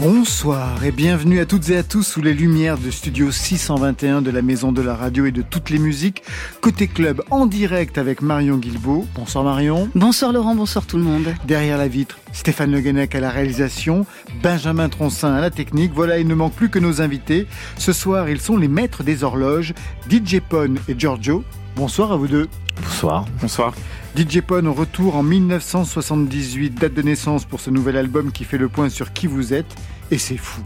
Bonsoir et bienvenue à toutes et à tous sous les lumières de Studio 621 de la Maison de la Radio et de toutes les musiques. Côté club en direct avec Marion Guilbeault. Bonsoir Marion. Bonsoir Laurent, bonsoir tout le monde. Derrière la vitre, Stéphane Le Guenec à la réalisation, Benjamin Troncin à la technique. Voilà, il ne manque plus que nos invités. Ce soir, ils sont les maîtres des horloges, DJ Pone et Giorgio. Bonsoir à vous deux. Bonsoir. Bonsoir. DJ Pone au retour en 1978, date de naissance pour ce nouvel album qui fait le point sur qui vous êtes. Et c'est fou.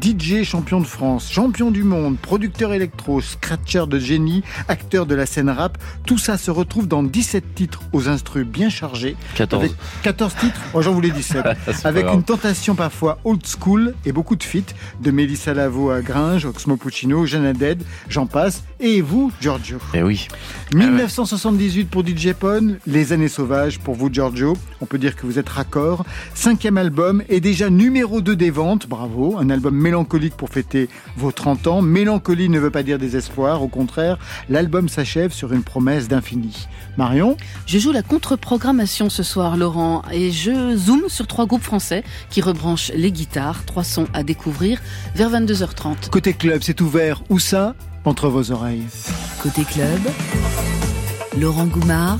DJ champion de France, champion du monde, producteur électro, scratcher de génie, acteur de la scène rap, tout ça se retrouve dans 17 titres aux instrus bien chargés. 14. Avec 14 titres, oh, j'en voulais 17. C'est pas avec une tentation parfois old school et beaucoup de feats, de Mélissa Lavo à Gringe, Oxmo Puccino, Jeanne Haddad, j'en passe. Et vous, Giorgio? Eh oui. 1978 pour DJ Pone, Les années sauvages pour vous Giorgio. On peut dire que vous êtes raccord. Cinquième album et déjà numéro 2 des ventes, bravo. Un album mélancolique pour fêter vos 30 ans. Mélancolie ne veut pas dire désespoir, au contraire, l'album s'achève sur une promesse d'infini. Marion? Je joue la contre-programmation ce soir Laurent et je zoome sur trois groupes français qui rebranchent les guitares, trois sons à découvrir vers 22h30. Côté club, c'est ouvert. Où ça? Entre vos oreilles. Côté club, Laurent Goumard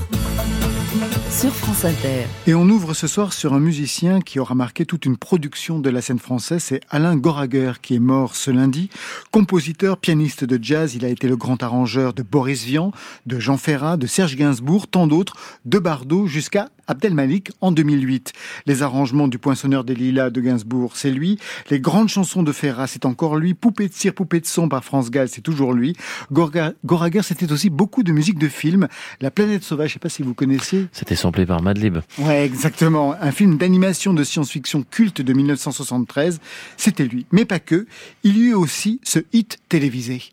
Et on ouvre ce soir sur un musicien qui aura marqué toute une production de la scène française, c'est Alain Goraguer qui est mort ce lundi. Compositeur, pianiste de jazz, il a été le grand arrangeur de Boris Vian, de Jean Ferrat, de Serge Gainsbourg, tant d'autres, de Bardot jusqu'à Abdel Malik en 2008. Les arrangements du Poinçonneur des Lilas de Gainsbourg, c'est lui. Les grandes chansons de Ferrat, c'est encore lui. Poupée de cire, poupée de son par France Gall, c'est toujours lui. Gorga- Goraguer, c'était aussi beaucoup de musique de film. La planète sauvage, je sais pas si vous connaissiez. C'était samplé par Madlib. Ouais, exactement. Un film d'animation de science-fiction culte de 1973. C'était lui. Mais pas que. Il y eut aussi ce hit télévisé.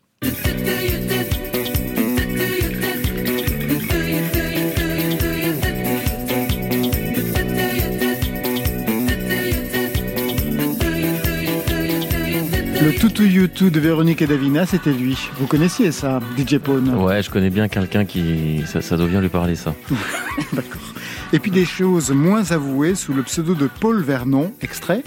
Le Toutou YouTube de Véronique et Davina, c'était lui. Vous connaissiez ça, DJ Pone Ouais, je connais bien quelqu'un qui. Ça, ça doit bien lui parler, ça. D'accord. Et puis des choses moins avouées sous le pseudo de Paul Vernon. Extrait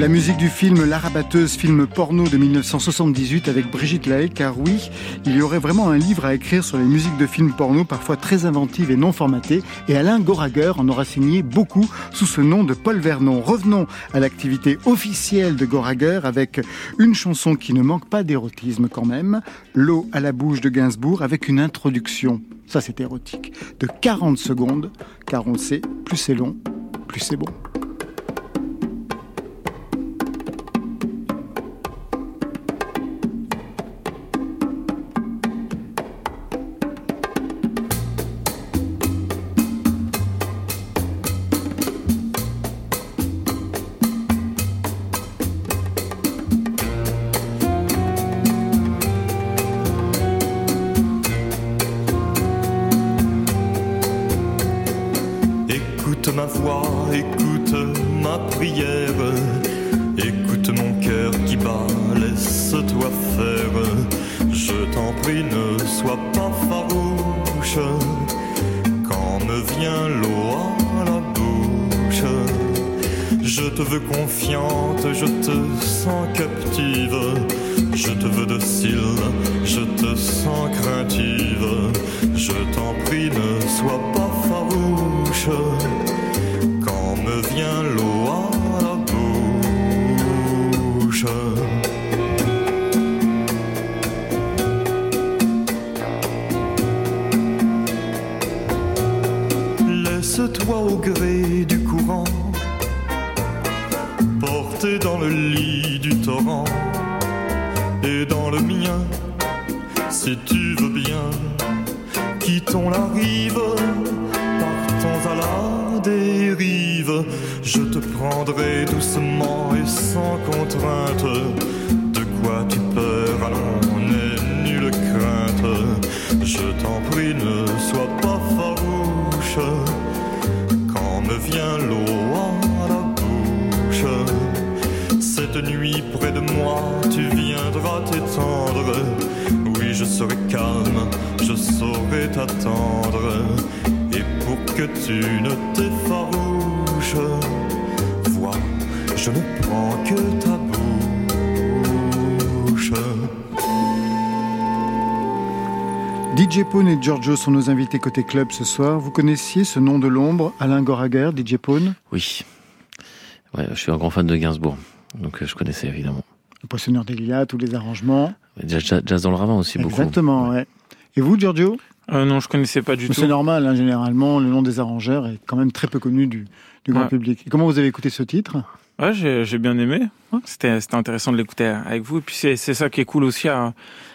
La musique du film La Rabatteuse, film porno de 1978 avec Brigitte Lahaye, car oui, il y aurait vraiment un livre à écrire sur les musiques de films porno, parfois très inventives et non formatées, et Alain Goraguer en aura signé beaucoup sous ce nom de Paul Vernon. Revenons à l'activité officielle de Goraguer avec une chanson qui ne manque pas d'érotisme quand même, L'eau à la bouche de Gainsbourg, avec une introduction, ça c'est érotique, de 40 secondes, car on sait, plus c'est long, plus c'est bon. Je te sens captive. Je te veux docile, je te sens craintive. Je t'en prie, ne sois pas cette nuit près de moi, tu viendras t'étendre. Oui, je serai calme, je saurai t'attendre. Et pour que tu ne t'effarouches, vois, je ne prends que ta bouche. DJ Pone et Giorgio sont nos invités côté club ce soir. Vous connaissiez ce nom de l'ombre, Alain Goraguer, DJ Pone? Oui. Ouais, je suis un grand fan de Gainsbourg, donc euh, je connaissais évidemment. Le poissonneur d'Elia, tous les arrangements. Jazz, jazz- jazz dans le ravin aussi beaucoup. Exactement, ouais. Et vous, Giorgio? Euh, non, je connaissais pas du tout. C'est normal, hein, généralement, le nom des arrangeurs est quand même très peu connu du, du grand Ouais. public. Et comment vous avez écouté ce titre? Ouais, j'ai bien aimé. C'était intéressant de l'écouter avec vous. Et puis c'est ça qui est cool aussi à-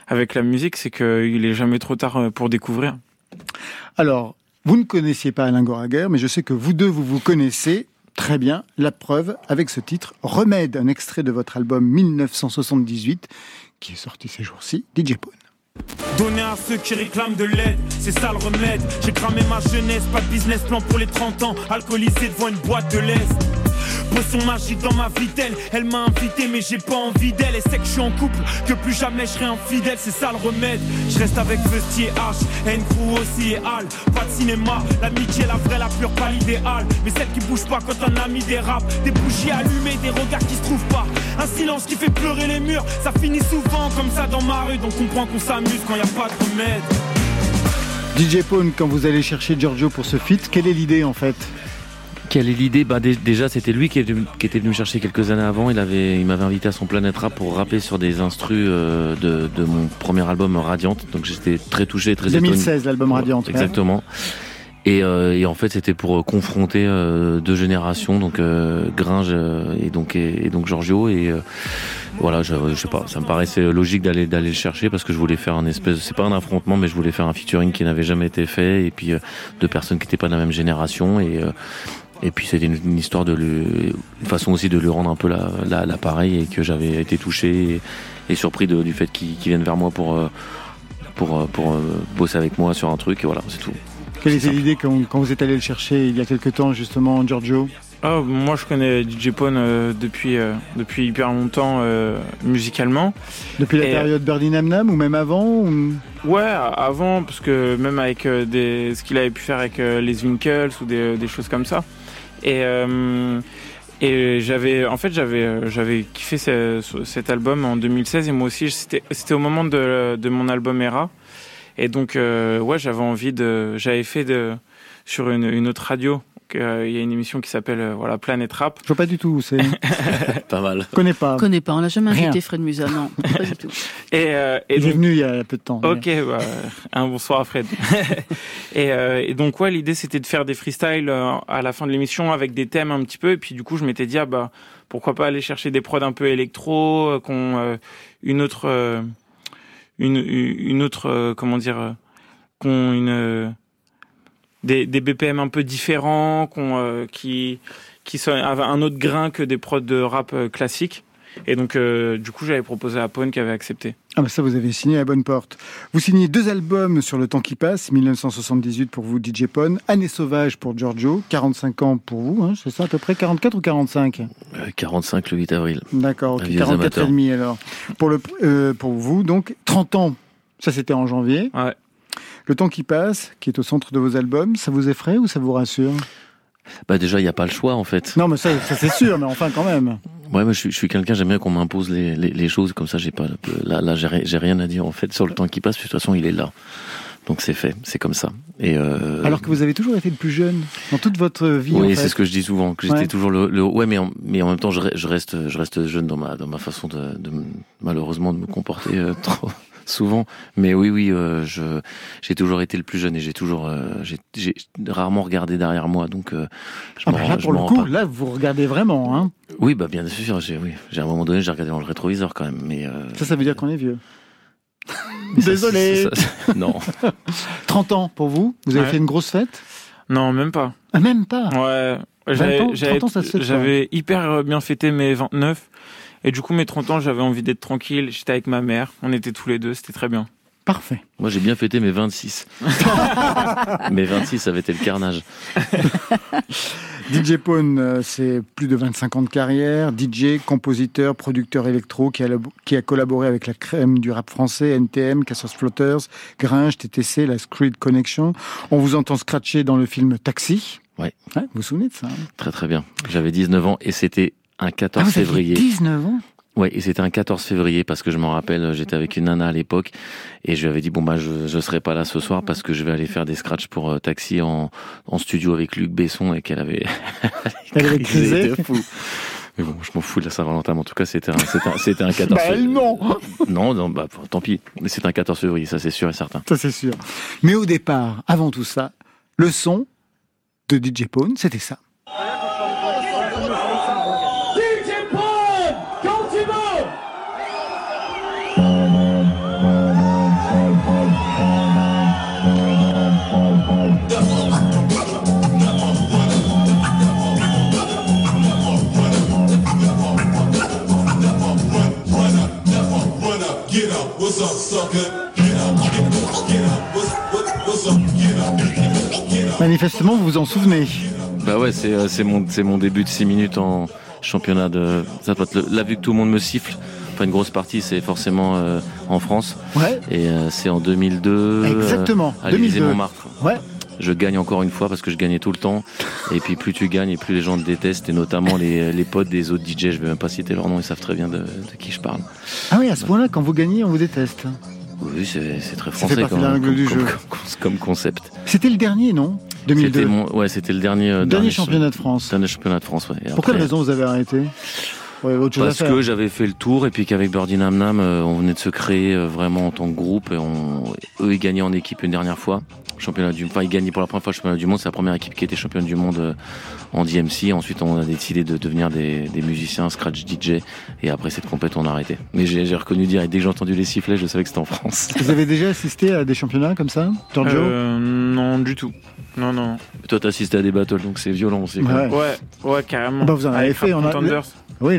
avec la musique, c'est qu'il est jamais trop tard euh, pour découvrir. Alors, vous ne connaissiez pas Alain Goraguer, mais je sais que vous deux, vous vous connaissez très bien. La preuve avec ce titre, Remède, un extrait de votre album 1978, qui est sorti ces jours-ci, DJ Pone. Donner à ceux qui réclament de l'aide, c'est ça le remède. J'ai cramé ma jeunesse, pas de business plan pour les 30 ans. Alcoolisé devant une boîte de l'Est. Potion magique dans ma vitelle, elle m'a invité mais j'ai pas envie d'elle. Elle sait que je suis en couple, que plus jamais je serai infidèle, c'est ça le remède. Je reste avec Festi et H, and Crew aussi et Al. Pas de cinéma, l'amitié la vraie, la pure, pas l'idéal. Mais celle qui bouge pas quand un ami dérape. Des bougies allumées, des regards qui se trouvent pas. Un silence qui fait pleurer les murs, ça finit souvent comme ça dans ma rue. Donc comprends qu'on s'amuse quand y a pas de remède. DJ Pone, quand vous allez chercher Giorgio pour ce feat, quelle est l'idée en fait? Quelle est l'idée bah, dé- Déjà, c'était lui qui, est venu- qui était venu me chercher quelques années avant. Il avait, il m'avait invité à son Planète Rap pour rapper sur des instrus euh, de, de mon premier album Radiante. Donc j'étais très touché, très étonné. 2016, l'album Radiante. ouais. Exactement. Et, euh, et en fait, c'était pour euh, confronter euh, deux générations, donc euh, Gringe et donc et, et donc Giorgio. Et euh, voilà, je, je sais pas, ça me paraissait logique d'aller d'aller le chercher parce que je voulais faire un espèce, c'est pas un affrontement, mais je voulais faire un featuring qui n'avait jamais été fait et puis euh, deux personnes qui n'étaient pas de la même génération et euh, et puis c'était une, une histoire de lui, une façon aussi de lui rendre un peu la- la- l'appareil et que j'avais été touché et, et surpris de- du fait qu'il vienne vers moi pour euh, pour euh, pour euh, bosser avec moi sur un truc et voilà, c'est tout. Quelle était l'idée quand, quand vous êtes allé le chercher il y a quelques temps, justement, Giorgio? Ah, moi, je connais DJ Pone euh, depuis euh, depuis hyper longtemps euh, musicalement. Depuis la Et, période Birdie Nam Nam ou même avant ou- Ouais, avant, parce que même avec euh, des, ce qu'il avait pu faire avec euh, les Winkles ou des, des choses comme ça. Et, euh, et j'avais, en fait, j'avais, j'avais kiffé ce- ce- cet album en 2016 et moi aussi, c'était, au moment de, mon album Era. Et donc, euh, ouais, j'avais envie de, j'avais fait de, sur une autre radio. Euh, Il y a une émission qui s'appelle euh, voilà Planète Rap. Je vois pas du tout, c'est... je Pas mal. connais pas. connais pas, on l'a jamais Rien. invité Fred Musa, non, pas du tout. Et, euh, et Il est donc, venu il y a peu de temps. Ok, bah, un bonsoir à Fred. et, euh, et donc ouais, l'idée c'était de faire des freestyles à la fin de l'émission avec des thèmes un petit peu. Et puis du coup, je m'étais dit ah bah pourquoi pas aller chercher des prods un peu électro, qu'on euh, une autre euh, une une autre euh, comment dire euh, qu'on une euh, des, des BPM un peu différents, euh, qui qui sont un autre grain que des prods de rap euh, classiques. Et donc euh, du coup, j'avais proposé à Pone qui avait accepté. Ah bah ça, vous avez signé à la bonne porte. Vous signez deux albums sur le temps qui passe, 1978 pour vous, DJ Pone, Année sauvage pour Giorgio, 45 ans pour vous, hein, c'est ça à peu près 44 ou 45 Euh, 45 le 8 avril. D'accord, ok, Vieux 44 et demi alors. Pour, le, euh, pour vous, donc 30 ans, ça c'était en janvier. Ouais. Le temps qui passe, qui est au centre de vos albums, ça vous effraie ou ça vous rassure? Bah déjà, il n'y a pas le choix en fait. Non mais ça, ça c'est sûr, mais enfin quand même. Ouais, moi je suis, quelqu'un, j'aime bien qu'on m'impose les, les, les choses comme ça. J'ai pas là, là j'ai ri- j'ai rien à dire en fait sur le temps qui passe. puis De toute façon, il est là, donc c'est fait, c'est comme ça. Et euh, Alors que vous avez toujours été le plus jeune dans toute votre vie. oui, c'est ce que je dis souvent, que j'étais Ouais. toujours le, le ouais, mais en, mais en même temps, je, re- je reste, je reste jeune dans ma dans ma façon de, de me- malheureusement de me comporter euh, trop souvent. Mais oui, oui, euh, je j'ai toujours été le plus jeune et j'ai toujours euh, j'ai rarement regardé derrière moi, donc euh, je Ah bah là je pour le coup, là vous regardez vraiment. Hein. Oui, bah bien sûr, j'ai oui, j'ai à un moment donné, j'ai regardé dans le rétroviseur quand même, mais euh, Ça, ça veut dire qu'on est vieux. Désolé. ça- ça- non. 30 ans pour vous Vous avez Ouais. fait une grosse fête? Non, même pas. ah, Même pas? Ouais. 20 J'avais, ans, j'avais, 30 ans, ça se fait, j'avais hyper bien fêté mes 29. Et du coup, mes 30 ans, j'avais envie d'être tranquille. J'étais avec ma mère. On était tous les deux. C'était très bien. Parfait. Moi, j'ai bien fêté mes 26. mes 26, ça avait été le carnage. DJ Pone, euh, c'est plus de 25 ans de carrière. DJ, compositeur, producteur électro qui a, qui a collaboré avec la crème du rap français, NTM, Cassos Flotters, Gringe, TTC, la Screed Connection. On vous entend scratcher dans le film Taxi. Ouais. vous vous souvenez de ça hein? Très très bien. J'avais 19 ans et c'était un 14 ah, février. 19 ans Ouais, et c'était un 14 février parce que je m'en rappelle, j'étais avec une nana à l'époque et je lui avais dit bon bah je je serai pas là ce soir parce que je vais aller faire des scratchs pour euh, Taxi en en studio avec Luc Besson et qu'elle avait elle avait crisé fou. Mais bon, je m'en fous de la Saint-Valentin, en tout cas, c'était un, c'était un, c'était un 14 bah, février. non Non, non, bah, tant pis. Mais c'est un 14 février, ça c'est sûr et certain. Ça c'est sûr. Mais au départ, avant tout ça, le son de DJ Pone, c'était ça. Manifestement, vous vous en souvenez. Bah ouais, c'est euh, c'est mon c'est mon début de 6 minutes en championnat de là vu que tout le monde me siffle. Enfin une grosse partie c'est forcément euh, en France. Ouais. Et euh, c'est en 2002 Exactement. à l'Élysée Montmartre. Ouais. Je gagne encore une fois parce que je gagnais tout le temps. Et puis plus tu gagnes et plus les gens te détestent et notamment les, les potes des autres DJ. Je vais même pas citer leur nom, ils savent très bien de, de qui je parle. Ah oui, à ce point-là, quand vous gagnez, on vous déteste. Oui, c'est très français comme, comme, du jeu. comme, concept. C'était le dernier, non? 2002. Mon, ouais, c'était le dernier, euh, dernier, championnat de France. Dernier championnat de France, ouais. Pour quelle raison vous avez arrêté? Ouais, autre Parce que j'avais fait le tour et puis qu'avec Birdie Nam Nam, euh, on venait de se créer euh, vraiment en tant que groupe et on, eux ils gagnaient en équipe une dernière fois championnat du, enfin ils gagnaient pour la première fois le championnat du monde. C'est la première équipe qui était championne du monde euh, en DMC. Ensuite, on a décidé de devenir des, des musiciens, scratch DJ. Et après cette compète, on a arrêté. Mais j'ai reconnu dire, et dès que j'ai entendu les sifflets, je savais que c'était en France. Vous avez déjà assisté à des championnats comme ça, Giorgio euh, Non, du tout. Non, non. Toi, t'as assisté à des battles, donc c'est violent aussi. Ouais. ouais, ouais, carrément. Bah, vous en avez fait. On a, oui,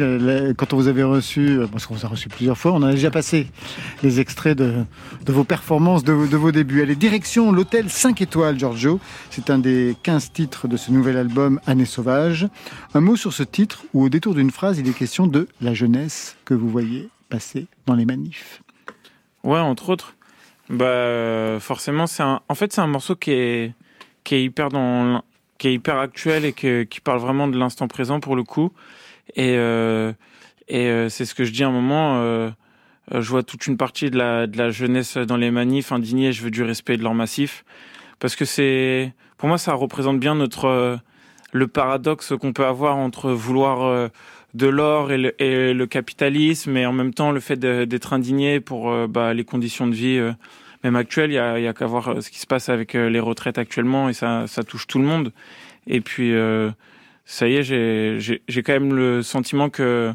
quand on vous avait reçu, euh, parce qu'on vous a reçu plusieurs fois, on a déjà passé les extraits de, de vos performances, de, de, vos débuts. Allez, direction l'hôtel 5 étoiles, Giorgio. C'est un des 15 titres de ce nouvel album, Année sauvage. Un mot sur ce titre, où au détour d'une phrase, il est question de la jeunesse que vous voyez passer dans les manifs. Ouais, entre autres. Bah, forcément, c'est un, en fait, c'est un morceau qui est, qui est hyper dans, qui est hyper actuel et qui parle vraiment de l'instant présent pour le coup. Et, euh, euh, c'est ce que je dis à un moment. Euh, je vois toute une partie de la, jeunesse dans les manifs indignés. Je veux du respect de leur massif parce que c'est, pour moi, ça représente bien notre le paradoxe qu'on peut avoir entre vouloir de l'or et le, capitalisme et en même temps le fait d'être indigné pour bah, les conditions de vie même actuelles. Il y a, a qu'à voir ce qui se passe avec les retraites actuellement et ça, touche tout le monde. Et puis ça y est, j'ai quand même le sentiment que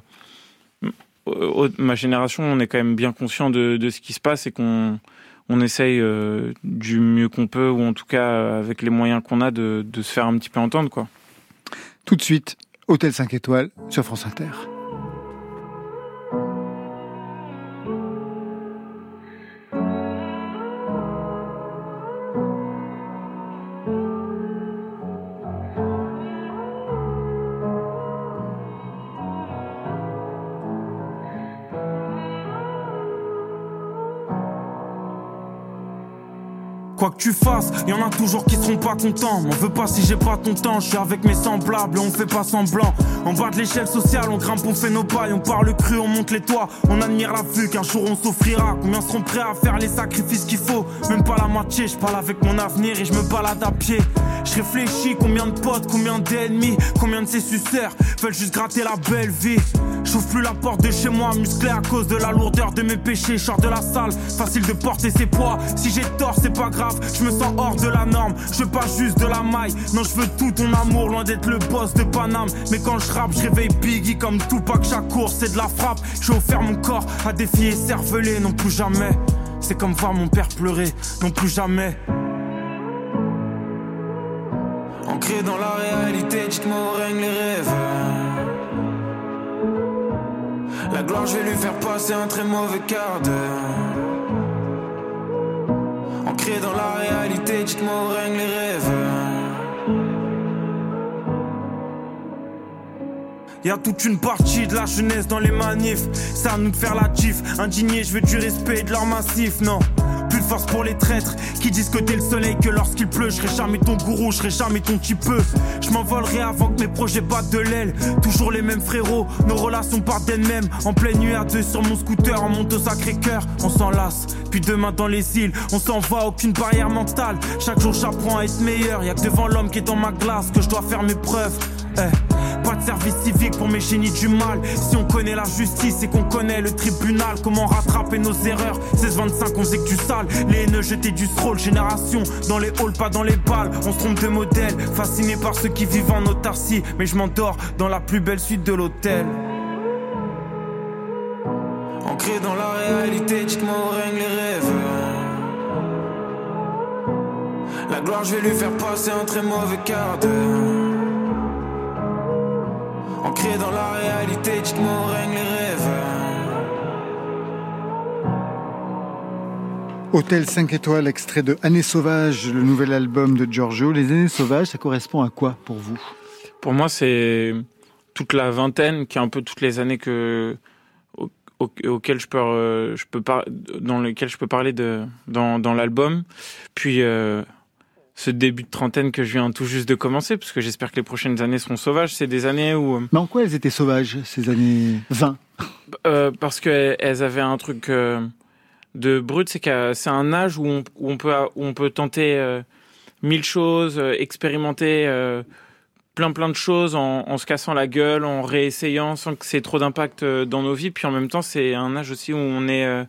ma génération, on est quand même bien conscient de, de ce qui se passe et qu'on on essaye euh, du mieux qu'on peut, ou en tout cas avec les moyens qu'on a, de, de se faire un petit peu entendre. quoi. Tout de suite, Hôtel 5 étoiles sur France Inter. Quoi que tu fasses, y en a toujours qui seront pas contents. M'en veux pas si j'ai pas ton temps, je suis avec mes semblables, on fait pas semblant. En bas de l'échelle sociale, on grimpe, on fait nos pailles, on parle cru, on monte les toits, on admire la vue qu'un jour on s'offrira. Combien seront prêts à faire les sacrifices qu'il faut? Même pas la moitié, je parle avec mon avenir et je me balade à pied. Je réfléchis combien de potes, combien d'ennemis, combien de ces suceurs veulent juste gratter la belle vie. J'ouvre plus la porte de chez moi, musclé à cause de la lourdeur de mes péchés. Short de la salle, facile de porter ses poids. Si j'ai tort, c'est pas grave, je me sens hors de la norme. Je veux pas juste de la maille, non, je veux tout ton amour, loin d'être le boss de Paname. Mais quand je rappe, je réveille Biggie comme Tupac. Chaque course, c'est de la frappe. J'ai offert mon corps à des filles non plus jamais. C'est comme voir mon père pleurer, non plus jamais. Ancré dans la réalité, dites-moi règne les rêves. Je vais lui faire passer un très mauvais quart d'heure. Ancré dans la réalité, dites-moi où règnent les rêves. Y a toute une partie de la jeunesse dans les manifs. À nous faire la gif. Indigné, je veux du respect et de leur massif, non. Force pour les traîtres qui disent que t'es le soleil, que lorsqu'il pleut, je serai jamais ton gourou, je serai jamais ton petit peu. Je m'envolerai avant que mes projets battent de l'aile. Toujours les mêmes frérots, nos relations partent d'elles-mêmes. En pleine nuit à deux sur mon scooter, on monte au sacré cœur, on s'enlace. Puis demain dans les îles, on s'en va, aucune barrière mentale. Chaque jour j'apprends à être meilleur. Y a que devant l'homme qui est dans ma glace que je dois faire mes preuves. Eh, de service civique pour mes génies du mal. Si on connaît la justice et qu'on connaît le tribunal, comment rattraper nos erreurs? 16-25, on sait que du sale. Les haineux jetés du stroll, génération. Dans les halls, pas dans les balles. On se trompe de modèle, fasciné par ceux qui vivent en autarcie. Mais je m'endors dans la plus belle suite de l'hôtel. Ancré dans la réalité, dites-moi où règnent les rêves. La gloire, je vais lui faire passer un très mauvais quart d'heure. Ancré dans la réalité, dites-moi où règnent les rêves. Hôtel 5 étoiles, extrait de Années sauvages, le nouvel album de Giorgio. Les années sauvages, ça correspond à quoi pour vous? Pour moi, c'est toute la vingtaine, qui est un peu toutes les années que au- au- auxquelles je peux, euh, je peux par- dans lesquelles je peux parler de dans, dans l'album. Puis euh, ce début de trentaine que je viens tout juste de commencer, parce que j'espère que les prochaines années seront sauvages. C'est des années où Mais en quoi elles étaient sauvages, ces années 20 Euh, parce que elles avaient un truc euh, de brut, c'est que c'est un âge où on, où on peut où on peut tenter euh, mille choses, euh, expérimenter euh, plein plein de choses en, en se cassant la gueule, en réessayant sans que c'est trop d'impact euh, dans nos vies. Puis en même temps, c'est un âge aussi où on est euh,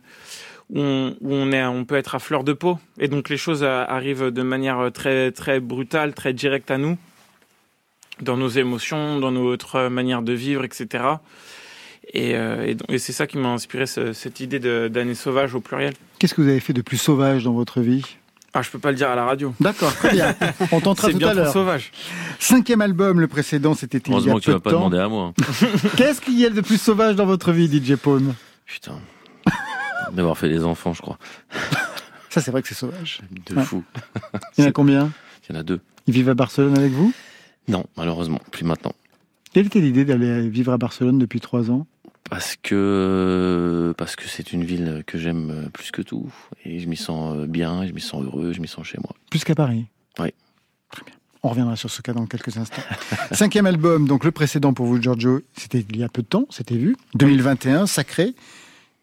où on, où on est on peut être à fleur de peau et donc les choses euh, arrivent de manière très très brutale, très directe à nous dans nos émotions, dans notre manière de vivre, etc. Et, euh, et, donc- et c'est ça qui m'a inspiré ce- cette idée de- d'année sauvage au pluriel. Qu'est-ce que vous avez fait de plus sauvage dans votre vie? Ah, je peux pas le dire à la radio. D'accord, très bien. On tentera tout bien à l'heure. sauvage. Cinquième album, le précédent, c'était il y a Heureusement que tu peu vas de pas temps. demander à moi. Qu'est-ce qu'il y a de plus sauvage dans votre vie, DJ Pone Putain. D'avoir fait des enfants, je crois. Ça, c'est vrai que c'est sauvage. De Ouais. fou. Il y en a combien? Il y en a deux. Ils vivent à Barcelone avec vous? Non, malheureusement, plus maintenant. Quelle était l'idée d'aller vivre à Barcelone depuis trois ans? Parce que parce que c'est une ville que j'aime plus que tout et je m'y sens euh, bien, je m'y sens heureux, je m'y sens chez moi. Plus qu'à Paris? Oui. Très bien. On reviendra sur ce cas dans quelques instants. Cinquième album, donc le précédent pour vous, Giorgio, c'était il y a peu de temps, c'était vu. 2021, sacré.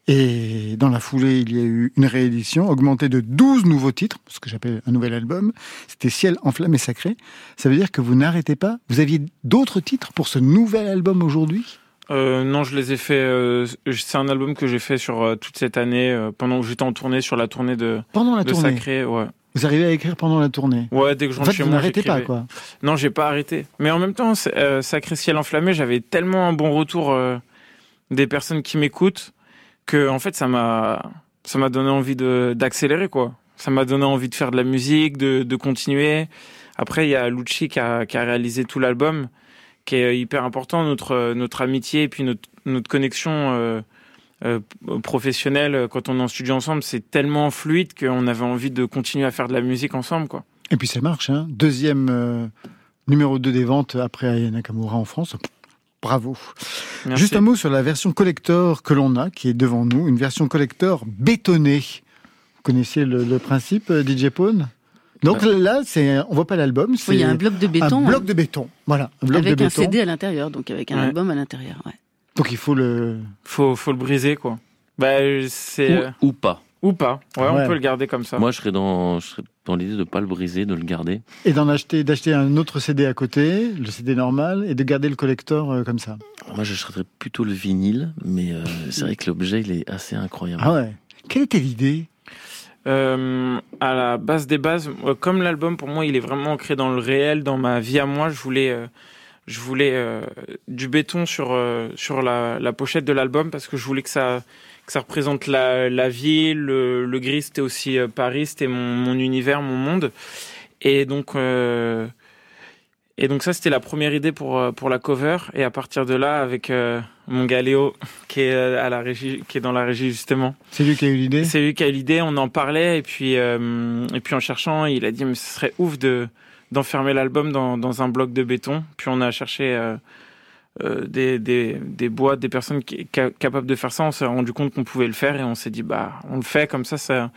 Et dans la foulée, il y a eu une réédition augmentée de 12 nouveaux titres, ce que j'appelle un nouvel album. C'était Ciel enflammé sacré. Ça veut dire que vous n'arrêtez pas? Vous aviez d'autres titres pour ce nouvel album aujourd'hui? Euh, non, je les ai fait. euh, c'est un album que j'ai fait sur euh, toute cette année euh, pendant que j'étais en tournée sur la tournée de, Pendant la de tournée? Sacré. Ouais. Vous arrivez à écrire pendant la tournée? Ouais, dès que je En rentre fait, chez vous moi, n'arrêtez pas, quoi. Non, j'ai pas arrêté. Mais en même temps, Sacré Ciel enflammé, j'avais tellement un bon retour des personnes qui m'écoutent que en fait, ça m'a ça m'a donné envie de d'accélérer quoi. Ça m'a donné envie de faire de la musique, de, de continuer. Après, il y a Lucci qui a, qui a réalisé tout l'album, qui est hyper important notre notre amitié et puis notre notre connexion euh, euh, professionnelle quand on est en studio ensemble, c'est tellement fluide qu'on avait envie de continuer à faire de la musique ensemble quoi. Et puis ça marche, hein. Deuxième euh, numéro 2 des ventes après Aya Nakamura en France. Bravo. Merci. Juste un mot sur la version collector que l'on a, qui est devant nous, une version collector bétonnée. Vous connaissiez le, le principe, euh, DJ Pone Donc là, c'est, on voit pas l'album, c'est Oui, il y a un bloc de béton. un bloc hein, de béton. Voilà, un bloc avec de un béton. CD à l'intérieur, donc avec un Ouais. album à l'intérieur. ouais. Donc il faut le. faut faut le briser quoi. Bah c'est Ou, ou pas. ou pas. Ouais, Ouais. on peut le garder comme ça. Moi, je serais dans, je serais dans l'idée de pas le briser, de le garder. Et d'en acheter, d'acheter un autre CD à côté, le CD normal, et de garder le collector euh, comme ça. Moi, je serais plutôt le vinyle, mais euh, c'est vrai que l'objet, il est assez incroyable. Ah ouais. Quelle était l'idée? Euh, à la base des bases, comme l'album pour moi il est vraiment ancré dans le réel, dans ma vie à moi, je voulais euh, je voulais euh, du béton sur euh, sur la, la pochette de l'album parce que je voulais que ça que ça représente la, la ville, le, le gris c'était aussi euh, Paris, c'était mon, mon univers, mon monde. Et donc euh, Et donc ça, c'était la première idée pour euh, pour la cover. Et à partir de là, avec euh, mon gars Léo, qui est à la régie, qui est dans la régie justement. C'est lui qui a eu l'idée? C'est lui qui a eu l'idée. On en parlait et puis euh, et puis en cherchant, il a dit mais ce serait ouf de d'enfermer l'album dans dans un bloc de béton. Puis on a cherché. Euh, des, des, des boîtes, des personnes qui, capables de faire ça, on s'est rendu compte qu'on pouvait le faire et on s'est dit bah on le fait comme ça. ça...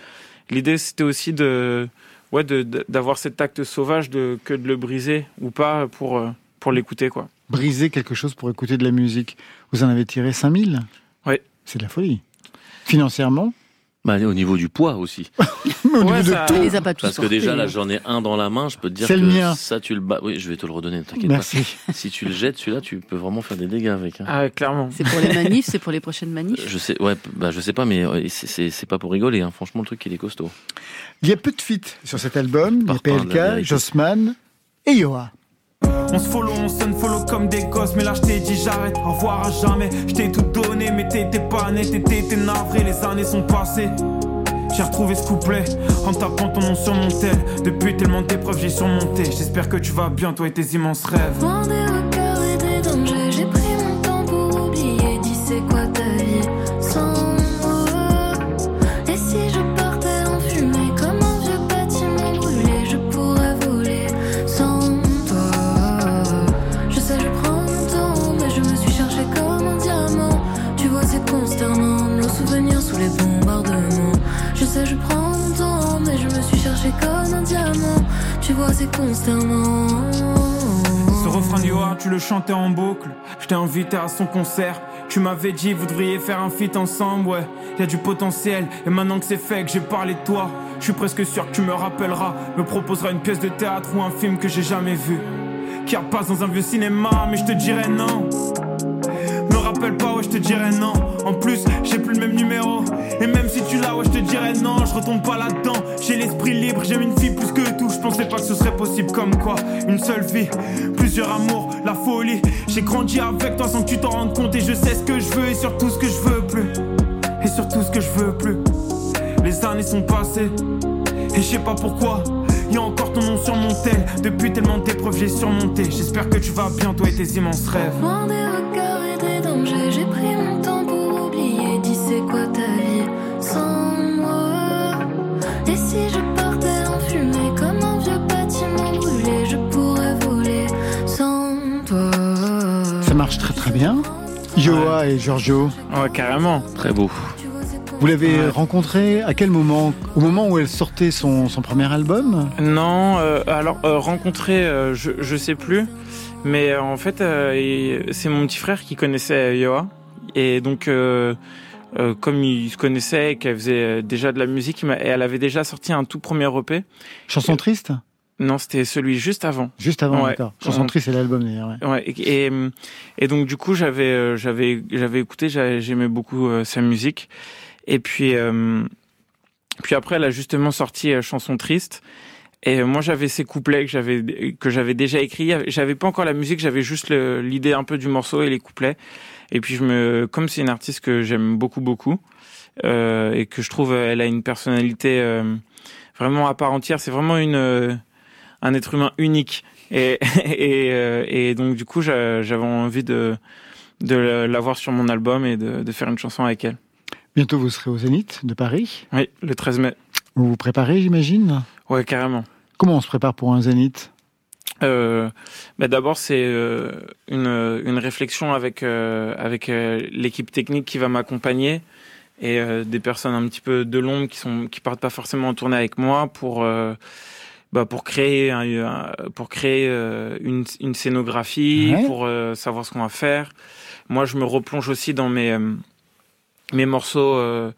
L'idée c'était aussi de ouais, d'avoir cet acte sauvage de que de le briser ou pas pour euh, pour l'écouter quoi. Briser quelque chose pour écouter de la musique. Vous en avez tiré 5000 Oui. C'est de la folie. Financièrement bah, au niveau du poids aussi. au niveau de tout. Les a pas tous Parce que déjà, là, j'en ai un dans la main, je peux te dire que le mien. ça, tu le bats. Oui, je vais te le redonner, t'inquiète Merci. pas. Si tu le jettes, celui-là, tu peux vraiment faire des dégâts avec. Hein. Ah, clairement. C'est pour les manifs, c'est pour les prochaines manifs Je sais, ouais, bah, je sais pas, mais c'est pas pour rigoler, hein. Franchement, le truc, il est costaud. Il y a peu de feats sur cet album. Il y a PLK, Jossman et Yoa. On se follow, on se follow comme des gosses, mais là je t'ai dit j'arrête, au revoir à jamais. Je t'ai tout donné, mais t'étais pas net, t'étais navré, les années sont passées. J'ai retrouvé ce couplet en tapant ton nom sur mon tel. Depuis tellement d'épreuves, j'ai surmonté. J'espère que tu vas bien, toi et tes immenses rêves. Des records et des dangers, j'ai pris mon temps pour oublier. Dis c'est quoi ta je prends mon temps, mais je me suis cherché comme un diamant. Tu vois, c'est consternant. Ce refrain d'Yoa, tu le chantais en boucle. Je t'ai invité à son concert. Tu m'avais dit, vous faire un feat ensemble, ouais. Y a du potentiel, et maintenant que c'est fait, que j'ai parlé de toi, je suis presque sûr que tu me rappelleras. Me proposeras une pièce de théâtre ou un film que j'ai jamais vu. Qui repasse dans un vieux cinéma, mais je te dirais non. Me rappelle pas, ouais, je te dirais non. En plus, j'ai plus le même numéro. Et même si tu l'as, ouais, je te dirais non. Je retombe pas là-dedans. J'ai l'esprit libre, j'aime une fille plus que tout. Je pensais pas que ce serait possible comme quoi. Une seule vie, plusieurs amours, la folie. J'ai grandi avec toi sans que tu t'en rendes compte. Et je sais ce que je veux et surtout ce que je veux plus. Et surtout ce que je veux plus. Les années sont passées. Et je sais pas pourquoi. Y'a encore ton nom sur mon tel. Depuis tellement d'épreuves, j'ai surmonté. J'espère que tu vas bien, toi et tes immenses rêves. Loin des regards et des dangers, j'ai pris mon temps pour oublier. Dis c'est quoi ta vie sans moi? Et si je partais en fumée comme un vieux bâtiment brûlé, je pourrais voler sans toi. Ça marche très très bien. Yoa et Giorgio, Ouais, carrément. Très beau. Vous l'avez Ouais. rencontré à quel moment? Au moment où elle sortait son, son premier album? Non, euh, alors euh, rencontrer, euh, je, je sais plus, mais euh, en fait, euh, c'est mon petit frère qui connaissait Yoa, et donc euh, euh, comme il se connaissait et qu'elle faisait déjà de la musique, et elle avait déjà sorti un tout premier EP. Chanson triste? Non, c'était celui juste avant. Juste avant, Ouais. d'accord. Chanson triste, c'est l'album d'ailleurs. ouais. Ouais, et, et, donc du coup j'avais j'avais j'avais écouté, j'aimais beaucoup sa musique. Et puis euh, puis après elle a justement sorti euh, chanson triste. Et euh, moi j'avais ces couplets que j'avais que j'avais déjà écrits. J'avais pas encore la musique, j'avais juste l'idée un peu du morceau et les couplets. Et puis je me comme c'est une artiste que j'aime beaucoup beaucoup euh, et que je trouve elle a une personnalité euh, vraiment à part entière. C'est vraiment une euh, un être humain unique. Et, et, et donc du coup, j'a- j'avais envie de, de l'avoir sur mon album et de, de faire une chanson avec elle. Bientôt, vous serez au Zénith de Paris. Oui, le 13 mai. Vous vous préparez, j'imagine? Ouais, carrément. Comment on se prépare pour un Zénith? Euh, bah D'abord, c'est euh, une, une réflexion avec, euh, avec l'équipe technique qui va m'accompagner et des personnes un petit peu de l'ombre qui sont qui partent pas forcément en tournée avec moi pour bah pour créer un, pour créer une, une scénographie Ouais. pour savoir ce qu'on va faire moi je me replonge aussi dans mes mes morceaux euh,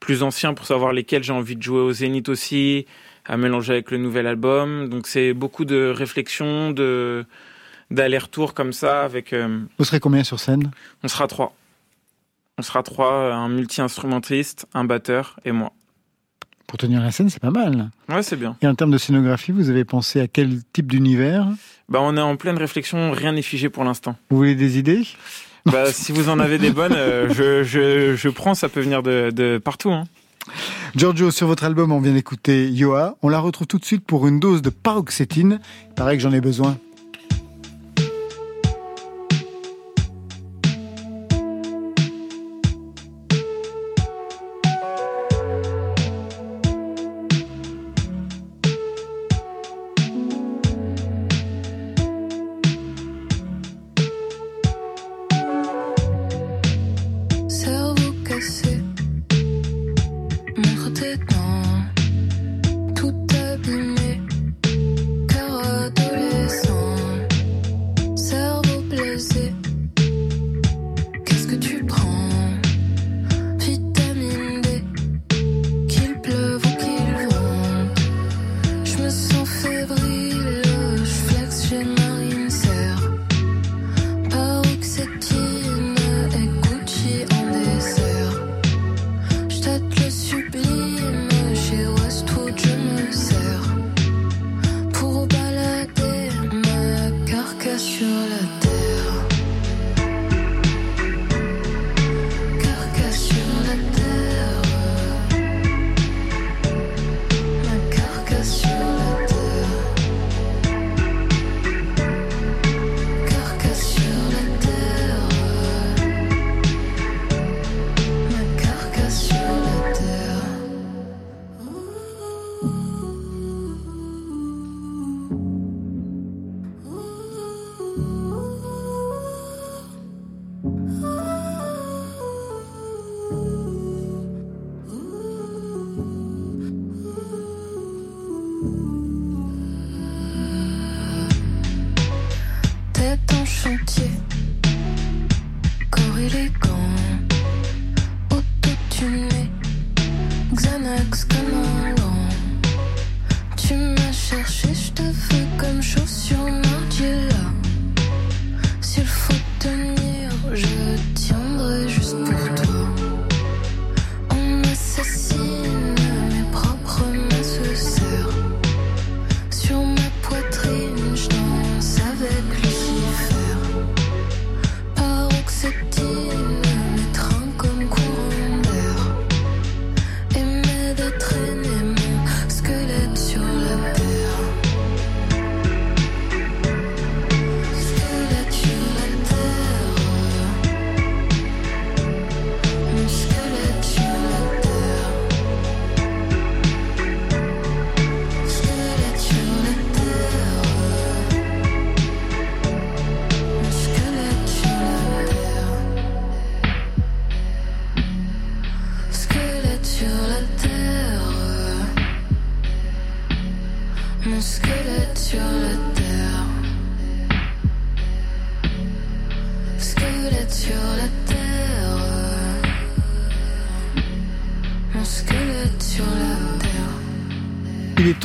plus anciens pour savoir lesquels j'ai envie de jouer. Au Zénith aussi à mélanger avec le nouvel album. Donc c'est beaucoup de réflexion de d'aller-retour comme ça avec euh, Vous serez combien sur scène? on sera trois. On sera trois un multi-instrumentiste un batteur et moi. Pour tenir la scène, c'est pas mal. ouais c'est bien. Et en termes de scénographie, vous avez pensé à quel type d'univers? Bah, on est en pleine réflexion, rien n'est figé pour l'instant. Vous voulez des idées? Bah, si vous en avez des bonnes, euh, je, prends, ça peut venir de, de partout. Hein. Giorgio, sur votre album, on vient d'écouter Yoa. On la retrouve tout de suite pour une dose de paroxétine. Il paraît que j'en ai besoin.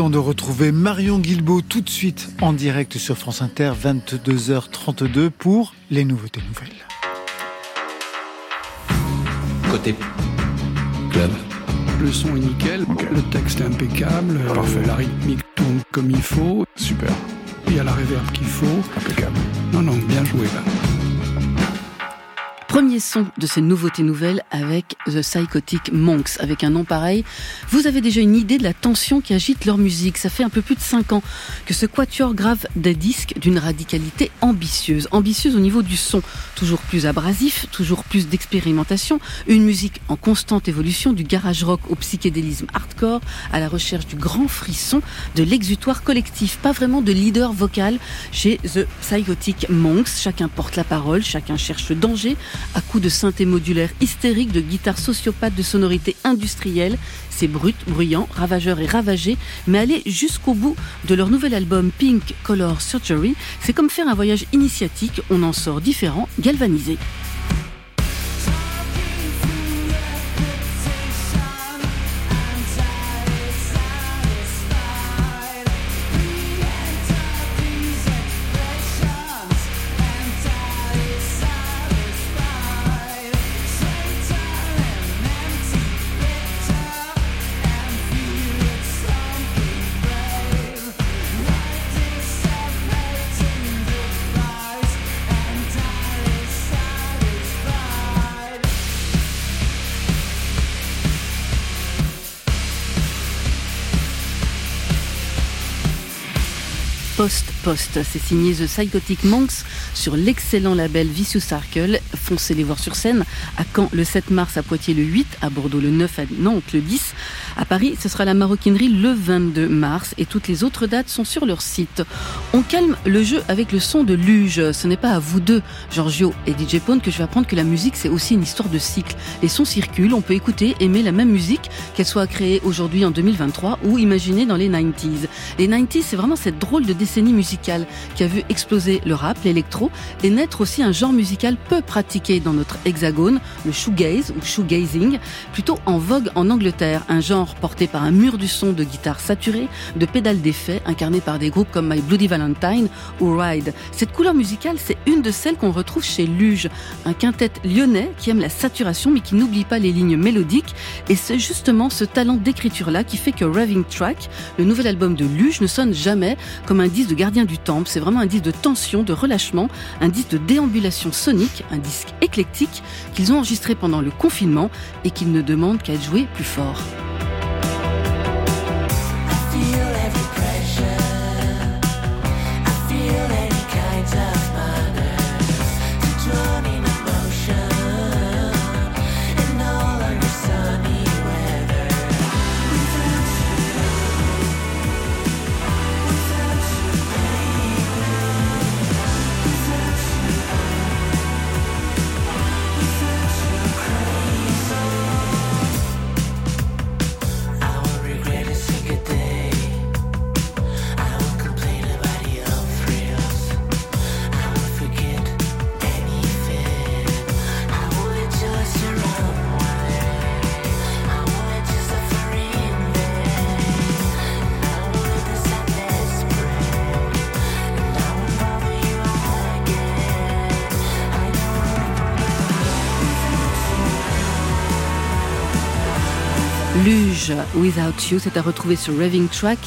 De retrouver Marion Guilbault tout de suite en direct sur France Inter, 22h32 pour les nouveautés nouvelles. Côté club. Le son est nickel, le texte est impeccable, euh, la rythmique tourne comme il faut. Super. Il y a la réverb qu'il faut. Impeccable. Non, non, bien joué là. Premier son de ces nouveautés nouvelles avec The Psychotic Monks, avec un nom pareil. Vous avez déjà une idée de la tension qui agite leur musique. Ça fait un peu plus de cinq ans que ce quatuor grave des disques d'une radicalité ambitieuse. Ambitieuse au niveau du son, toujours plus abrasif, toujours plus d'expérimentation, une musique en constante évolution du garage rock au psychédélisme hardcore, à la recherche du grand frisson, de l'exutoire collectif. Pas vraiment de leader vocal chez The Psychotic Monks. Chacun porte la parole, chacun cherche danger à coups de synthé modulaire hystérique, de guitare sociopathe, de sonorité industrielle. C'est brut, bruyant, ravageur et ravagé, mais aller jusqu'au bout de leur nouvel album Pink Color Surgery, c'est comme faire un voyage initiatique, on en sort différent, galvanisé. C'est signé The Psychotic Monks sur l'excellent label Vicious Circle. Foncez les voir sur scène à Caen le 7 mars, à Poitiers le 8, à Bordeaux le 9, à Nantes le 10. À Paris, ce sera la maroquinerie le 22 mars et toutes les autres dates sont sur leur site. On calme le jeu avec le son de luge. Ce n'est pas à vous deux, Giorgio et DJ Pone, que je vais apprendre que la musique c'est aussi une histoire de cycle. Les sons circulent, on peut écouter, aimer la même musique, qu'elle soit créée aujourd'hui en 2023 ou imaginée dans les 90s. Les 90s, c'est vraiment cette drôle de décennie musicale qui a vu exploser le rap, l'électro et naître aussi un genre musical peu pratiqué dans notre hexagone, le shoegaze ou shoegazing, plutôt en vogue en Angleterre, un genre porté par un mur du son de guitare saturée, de pédales d'effet, incarné par des groupes comme My Bloody Valentine ou Ride. Cette couleur musicale, c'est une de celles qu'on retrouve chez Luge, un quintet lyonnais qui aime la saturation mais qui n'oublie pas les lignes mélodiques. Et c'est justement ce talent d'écriture-là qui fait que Raving Track, le nouvel album de Luge, ne sonne jamais comme un disque de gardien du temple. C'est vraiment un disque de tension, de relâchement, un disque de déambulation sonique, un disque éclectique qu'ils ont enregistré pendant le confinement et qu'ils ne demandent qu'à joué plus fort. Without You, c'est à retrouver sur Raving Track.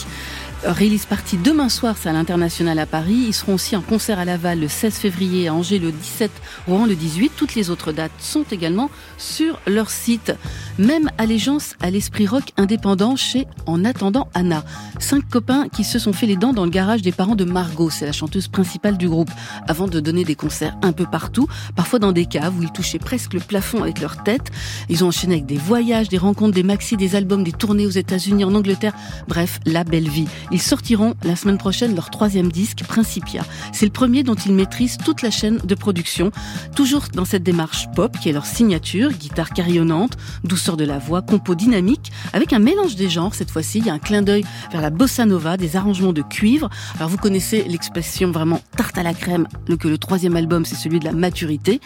Release party demain soir, c'est à l'international à Paris. Ils seront aussi en concert à Laval le 16 février, à Angers le 17, Rouen le 18. Toutes les autres dates sont également sur leur site. Même allégeance à l'esprit rock indépendant chez En attendant Anna. Cinq copains qui se sont fait les dents dans le garage des parents de Margot, c'est la chanteuse principale du groupe, avant de donner des concerts un peu partout, parfois dans des caves où ils touchaient presque le plafond avec leur tête. Ils ont enchaîné avec des voyages, des rencontres, des maxis, des albums, des tournées aux États-Unis, en Angleterre. Bref, la belle vie. Ils sortiront la semaine prochaine leur troisième disque, Principia. C'est le premier dont ils maîtrisent toute la chaîne de production, toujours dans cette démarche pop qui est leur signature, guitare carillonnante, douceur de la voix, compo dynamique, avec un mélange des genres cette fois-ci. Il y a un clin d'œil vers la bossa nova, des arrangements de cuivre. Alors vous connaissez l'expression vraiment tarte à la crème, que le troisième album c'est celui de la maturité.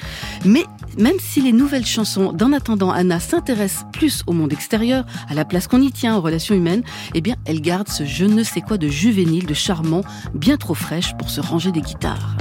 Mais même si les nouvelles chansons d'En attendant Anna s'intéressent plus au monde extérieur, à la place qu'on y tient, aux relations humaines, eh bien elles gardent ce je ne sais quoi de juvénile, de charmant, bien trop fraîche pour se ranger des guitares.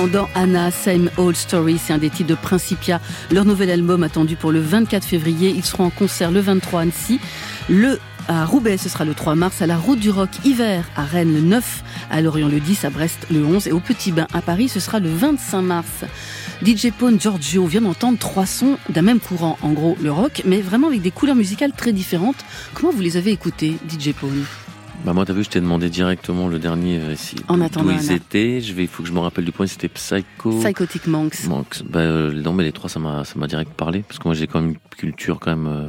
En attendant Anna, Same Old Story, c'est un des titres de Principia. Leur nouvel album attendu pour le 24 février. Ils seront en concert le 23 à Annecy. Le à Roubaix, ce sera le 3 mars, à la Route du Rock hiver à Rennes le 9, à Lorient le 10, à Brest le 11 et au Petit Bain à Paris, ce sera le 25 mars. DJ Pone Giorgio vient d'entendre trois sons d'un même courant, en gros le rock, mais vraiment avec des couleurs musicales très différentes. Comment vous les avez écoutés, DJ Pone? Bah moi, t'as vu, je t'ai demandé directement le dernier euh, ici. En attendant. Où ils étaient. Je vais, il faut que je me rappelle du point. C'était Psycho. Psychotic Monks. Monks. Bah, euh, non, mais les trois, ça m'a, ça m'a direct parlé. Parce que moi, j'ai quand même une culture, quand même, euh,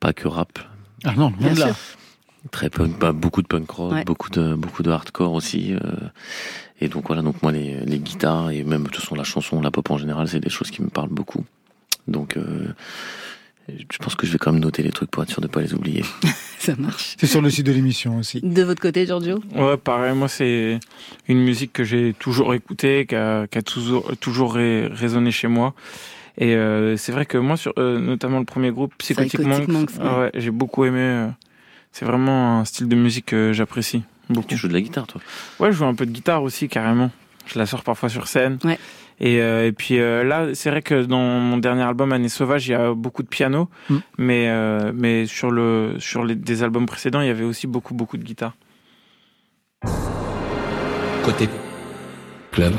pas que rap. Ah non, Bien là. sûr. Très punk, bah, beaucoup de punk rock, Ouais. beaucoup de, beaucoup de hardcore aussi. euh, et donc voilà, donc moi, les, les guitares et même, de toute façon, la chanson, la pop en général, c'est des choses qui me parlent beaucoup. Donc, euh, je pense que je vais quand même noter les trucs pour être sûr de pas les oublier. Ça marche. C'est sur le site de l'émission aussi. De votre côté, Giorgio Ouais, pareil, moi c'est une musique que j'ai toujours écoutée, qui a, qui a toujours, toujours ré- résonné chez moi. Et euh, c'est vrai que moi, sur euh, notamment le premier groupe, Psychotic, Psychotic Monks, Monks, ouais. ouais, j'ai beaucoup aimé. euh, c'est vraiment un style de musique que j'apprécie beaucoup. Tu joues de la guitare, toi? Ouais, je joue un peu de guitare aussi, carrément. Je la sors parfois sur scène. Ouais. Et, euh, et puis euh, là, c'est vrai que dans mon dernier album, Année Sauvage, il y a beaucoup de piano. Mm. Mais, euh, mais sur, le, sur les, des albums précédents, il y avait aussi beaucoup, beaucoup de guitare. Côté club.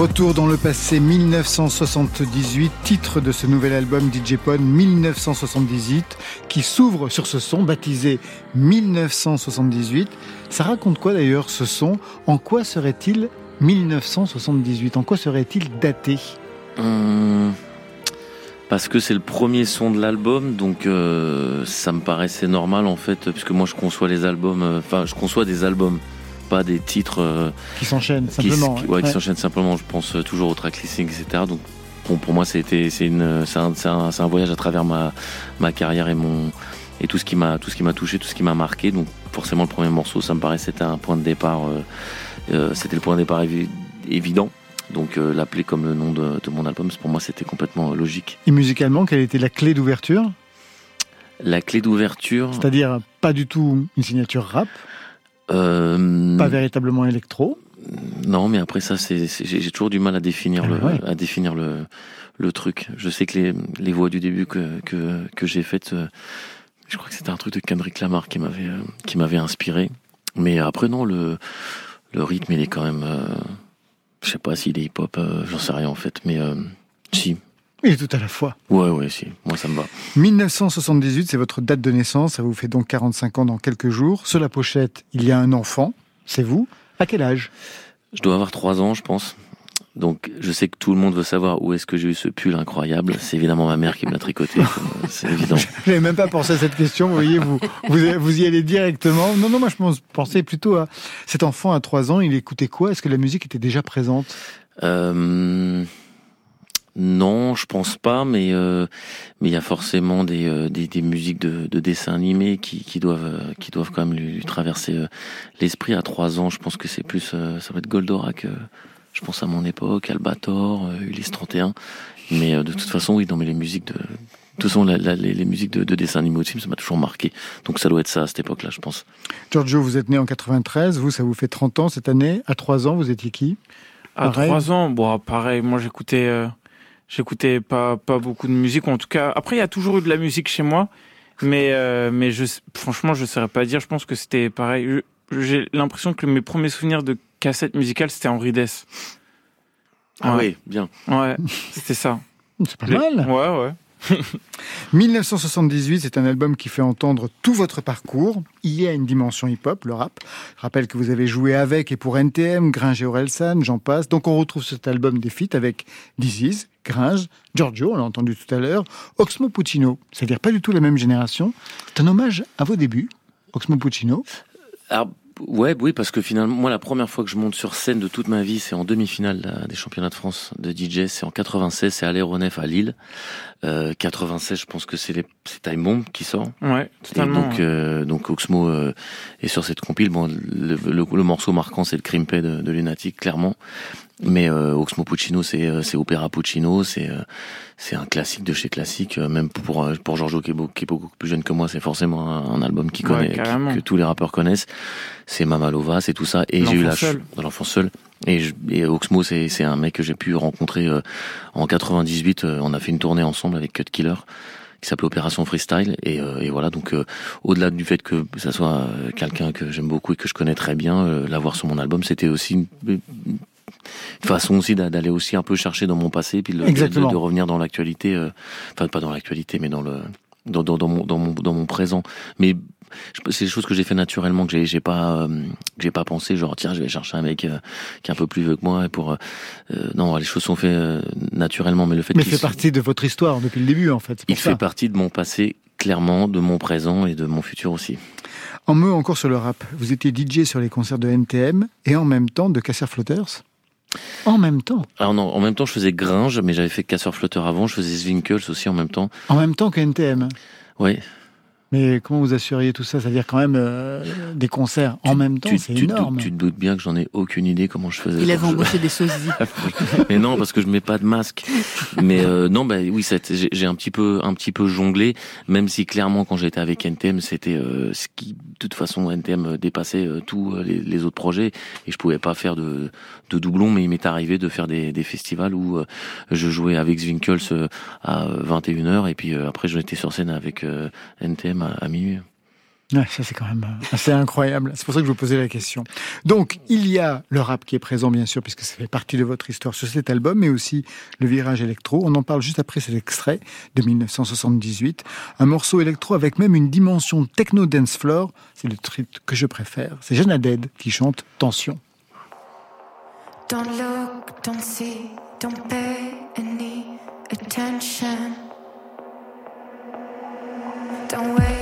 Retour dans le passé 1978, titre de ce nouvel album DJ Pone 1978, qui s'ouvre sur ce son baptisé 1978. Ça raconte quoi d'ailleurs ce son? En quoi serait-il 1978 En quoi serait-il daté? Hum, Parce que c'est le premier son de l'album, donc euh, ça me paraissait normal en fait, puisque moi je conçois les albums, euh, enfin je conçois des albums, pas des titres euh, Qui s'enchaîne qui, simplement. qui- ouais. ouais, qui s'enchaînent simplement. Je pense euh, toujours au track listing, etc. Donc bon, pour moi c'était c'est une c'est un, c'est un, voyage à travers ma ma carrière et mon et tout ce qui m'a tout ce qui m'a touché, tout ce qui m'a marqué. Donc forcément le premier morceau, ça me paraissait c'était un point de départ, c'était le point de départ évident. Donc l'appeler comme le nom de, de mon album, pour moi c'était complètement logique. Et musicalement, quelle était la clé d'ouverture? La clé d'ouverture. C'est-à-dire pas du tout une signature rap, pas véritablement électro. Non, mais après ça, c'est, j'ai toujours du mal à définir le, à définir le, le truc. Je sais que les, les voix du début que, que, que j'ai faites, euh, je crois que c'était un truc de Kendrick Lamar qui m'avait, euh, qui m'avait inspiré. Mais après, non, le, le rythme, il est quand même, euh, je sais pas s'il est hip-hop, j'en sais rien en fait, mais si. Il est tout à la fois. Ouais, ouais, si. Moi, ça me va. 1978, c'est votre date de naissance. Ça vous fait donc 45 ans dans quelques jours. Sur la pochette, il y a un enfant. C'est vous. À quel âge? Je dois avoir 3 ans, je pense. Donc, je sais que tout le monde veut savoir où est-ce que j'ai eu ce pull incroyable. C'est évidemment ma mère qui me l'a tricoté. C'est évident. Je n'avais même pas pensé à cette question. Vous voyez, vous, vous, y allez directement. Non, non, moi, je pensais plutôt à cet enfant à 3 ans. Il écoutait quoi? Est-ce que la musique était déjà présente? Euh... Non, je pense pas, mais euh, mais il y a forcément des, euh, des, des musiques de, de dessins animés qui, qui doivent euh, qui doivent quand même lui, traverser l'esprit. À trois ans, je pense que c'est plus ça va être Goldorak. je pense à mon époque, Albator, Ulysse 31. Mais de toute façon, oui, non, mais les musiques de de toute façon, la, les, les, musiques de, de dessins animés ça m'a toujours marqué. Donc ça doit être ça à cette époque-là, je pense. Giorgio, vous êtes né en 93, vous, ça vous fait 30 ans cette année. À 3 ans, vous étiez qui? À 3 ans, bon, pareil, moi j'écoutais J'écoutais pas pas beaucoup de musique, en tout cas. Après, il y a toujours eu de la musique chez moi, mais euh, mais je franchement, je saurais pas dire. Je pense que c'était pareil. J'ai l'impression que mes premiers souvenirs de cassettes musicales, c'était Henri Dess. Ah oui, bien. Ouais, c'était ça. C'est pas mal. Ouais, ouais. 1978, c'est un album qui fait entendre tout votre parcours. Il y a une dimension hip-hop, le rap. Je rappelle que vous avez joué avec et pour NTM, Gringe et Orelsan, j'en passe. Donc on retrouve cet album des feats avec Disease, Gringe, Giorgio, on l'a entendu tout à l'heure, Oxmo Puccino, c'est-à-dire pas du tout la même génération. C'est un hommage à vos débuts, Oxmo Puccino. Ouais, oui, parce que finalement, moi, la première fois que je monte sur scène de toute ma vie, c'est en demi-finale des championnats de France de DJ. C'est en 96, c'est à l'Aéronef à Lille. Euh, 96, je pense que c'est les, c'est Time Bomb qui sort. Ouais, totalement. donc, euh, donc Oxmo euh, est sur cette compile. Bon, le, le, morceau marquant, c'est le Crimpé de, de Lunatic, clairement. Mais euh, Oxmo Puccino, c'est euh, c'est Opéra Puccino, c'est euh, c'est un classique de chez classique. Même pour pour Giorgio qui est, beaucoup, qui est beaucoup plus jeune que moi, c'est forcément un, album qu'il connaît, que tous les rappeurs connaissent. C'est Mamalova, c'est tout ça. Et j'ai eu la chance dans l'enfant seul. Et, je, et Oxmo, c'est c'est un mec que j'ai pu rencontrer en 98. on a fait une tournée ensemble avec Cut Killer qui s'appelait Opération Freestyle et, et voilà donc au-delà du fait que ça soit quelqu'un que j'aime beaucoup et que je connais très bien l'avoir sur mon album c'était aussi une, façon aussi d'aller aussi un peu chercher dans mon passé, puis de, de, revenir dans l'actualité, euh, enfin pas dans l'actualité, mais dans le dans, dans, dans, mon, dans, mon, dans mon présent. Mais c'est des choses que j'ai fait naturellement, que j'ai, pas, euh, j'ai pas pensé, genre tiens, je vais chercher un mec euh, qui est un peu plus vieux que moi et pour. non, les choses sont faites naturellement, mais le fait. Mais fait partie de votre histoire depuis le début, en fait. Il fait partie de mon passé, clairement, de mon présent et de mon futur aussi. En me encore sur le rap, vous étiez DJ sur les concerts de NTM et en même temps de Casser Flotters en même temps Alors non, en même temps, je faisais Gringe, mais j'avais fait Casseur Flotteur avant, je faisais Zwinkels aussi en même temps. En même temps que NTM Oui. Mais comment vous assuriez tout ça? C'est-à-dire quand même euh, des concerts en même temps, c'est énorme. Tu, te doutes bien que j'en ai aucune idée comment je faisais. Il avait embauché des sosies. mais non, parce que je mets pas de masque. Mais euh, non, bah oui, j'ai un petit peu, un petit peu jonglé, même si clairement quand j'étais avec NTM, c'était euh, ce qui, de toute façon, NTM dépassait tous les, autres projets et je pouvais pas faire de, de doublons. Mais il m'est arrivé de faire des, des festivals où je jouais avec Zwinkels à 21h et puis après j'étais sur scène avec NTM à, minuit. ça c'est quand même assez incroyable. C'est pour ça que je vous posais la question. Donc, il y a le rap qui est présent, bien sûr, puisque ça fait partie de votre histoire sur cet album, mais aussi le virage électro. On en parle juste après cet extrait de 1978. Un morceau électro avec même une dimension techno dance floor. C'est le truc que je préfère. C'est Jeanne Dead qui chante Tension. Don't look, don't see, don't pay any attention. Don't waste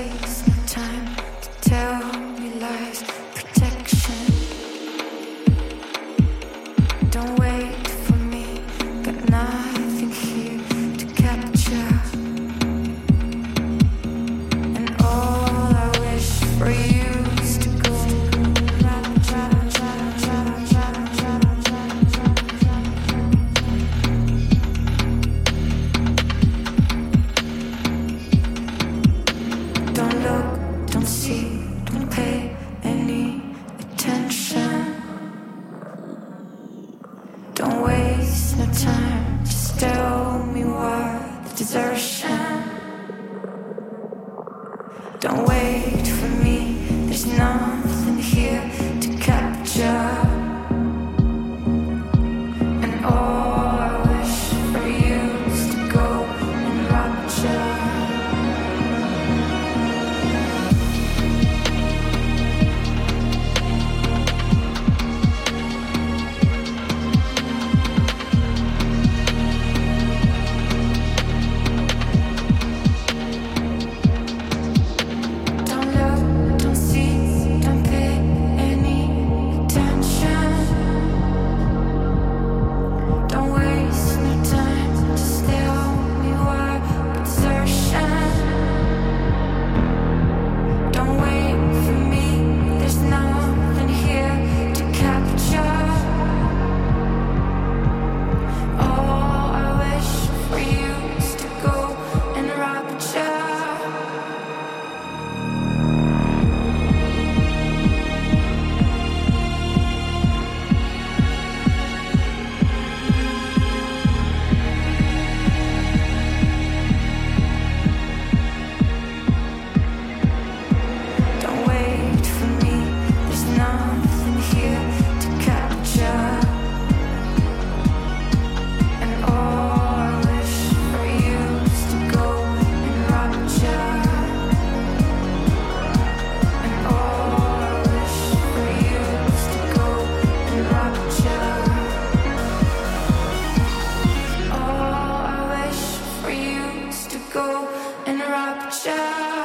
desertion. Don't wait for me, there's nothing here. now.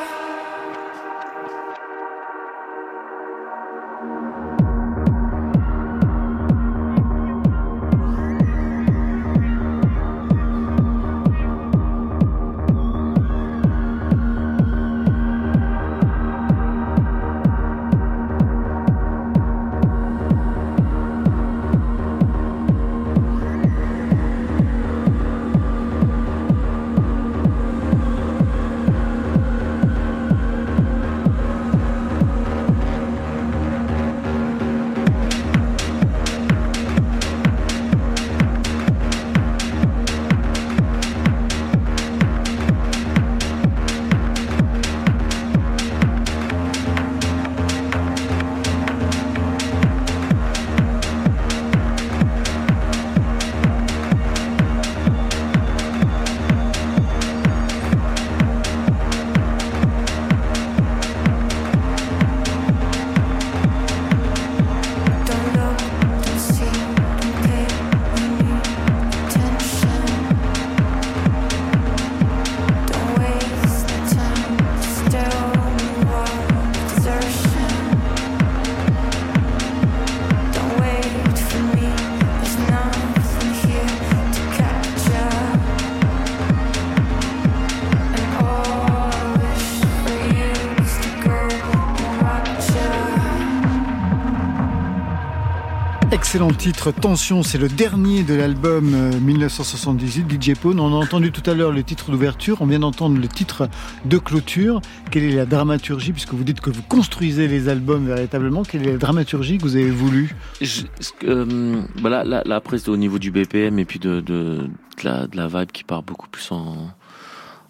Excellent titre, Tension, c'est le dernier de l'album 1978, euh, DJ Pone. On a entendu tout à l'heure le titre d'ouverture, on vient d'entendre le titre de clôture. Quelle est la dramaturgie, puisque vous dites que vous construisez les albums véritablement, quelle est la dramaturgie que vous avez voulu euh, bah au niveau du BPM et puis de, la, de la vibe qui part beaucoup plus en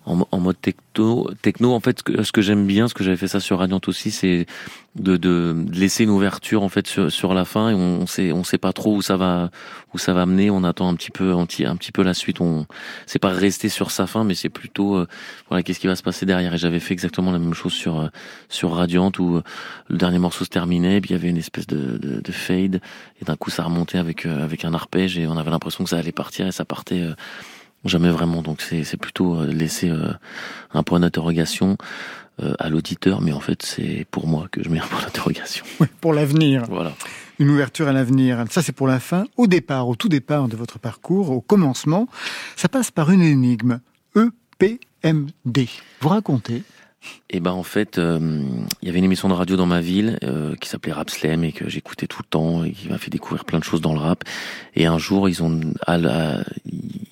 en, mode techno. Techno, en fait, ce que, que j'aime bien, ce que j'avais fait ça sur Radiant aussi, c'est de, de, laisser une ouverture en fait sur, sur la fin et on, sait on sait pas trop où ça va où ça va mener. On attend un petit peu un petit, peu la suite. On c'est pas rester sur sa fin, mais c'est plutôt euh, voilà qu'est-ce qui va se passer derrière. Et j'avais fait exactement la même chose sur euh, sur Radiant où euh, le dernier morceau se terminait, puis il y avait une espèce de, de, de fade et d'un coup ça remontait avec avec un arpège et on avait l'impression que ça allait partir et ça partait Jamais vraiment. Donc c'est plutôt euh, laisser euh, un point d'interrogation euh, à l'auditeur, mais en fait c'est pour moi que je mets un point d'interrogation. Oui, pour l'avenir. Voilà. Une ouverture à l'avenir. Ça c'est pour la fin. Au départ, au tout départ de votre parcours, au commencement, ça passe par une énigme. EPMD. Vous racontez et ben en fait, il y avait une émission de radio dans ma ville qui s'appelait Rap Slam et que j'écoutais tout le temps et qui m'a fait découvrir plein de choses dans le rap. Et un jour, ils ont à ils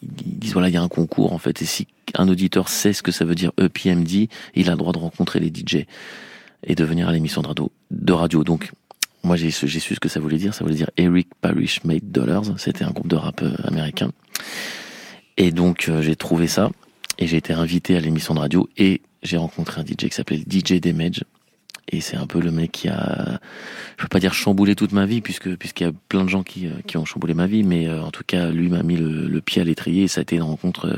disent voilà, il y a un concours en fait, et si un auditeur sait ce que ça veut dire EPMD, il a le droit de rencontrer les DJ et de venir à l'émission de radio. Donc, moi j'ai su ce que ça voulait dire. Ça voulait dire Eric Parrish Made Dollars. C'était un groupe de rap euh, américain. Et donc euh, j'ai trouvé ça. et j'ai été invité à l'émission de radio et j'ai rencontré un DJ qui s'appelait DJ Damage. Et c'est un peu le mec qui a, je peux pas dire chamboulé toute ma vie, puisque puisqu'il y a plein de gens qui, euh, qui ont chamboulé ma vie, mais euh, en tout cas, lui m'a mis le, le pied à l'étrier et ça a été une rencontre euh,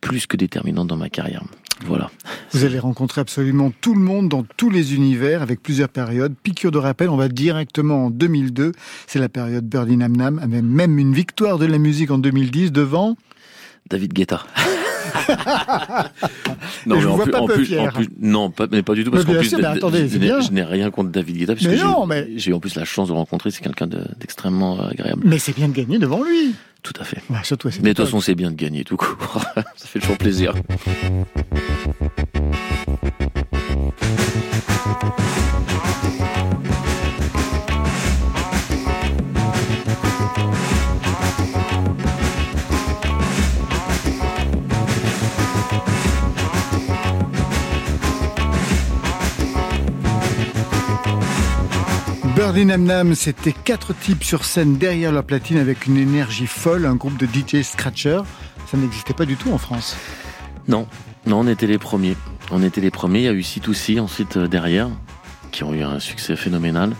plus que déterminante dans ma carrière. Voilà. Vous avez rencontré absolument tout le monde dans tous les univers avec plusieurs périodes. Piqûre de rappel, on va directement en 2002. C'est la période Birdie Nam Nam, avec même une victoire de la musique en 2010 devant David Guetta. Et je vous en vois plus, pas en plus, fier. en plus- non, pas, mais pas du tout, parce Mais qu'en plus, sûr, mais attendez, je n'ai- je rien contre David Guetta, Mais j'ai- non, mais- eu en plus la chance de rencontrer, c'est quelqu'un de- d'extrêmement euh, agréable. Mais c'est bien de gagner devant lui. Tout à fait. Ouais, surtout à Mais de toute façon, c'est bien de gagner tout court. Ça fait toujours plaisir. Birdie Nam Nam, c'était quatre types sur scène derrière leur platine avec une énergie folle, un groupe de DJ Scratcher. Ça n'existait pas du tout en France. Non, non, on était les premiers. On était les premiers. Il y a eu C2C ensuite euh, derrière, qui ont eu un succès phénoménal.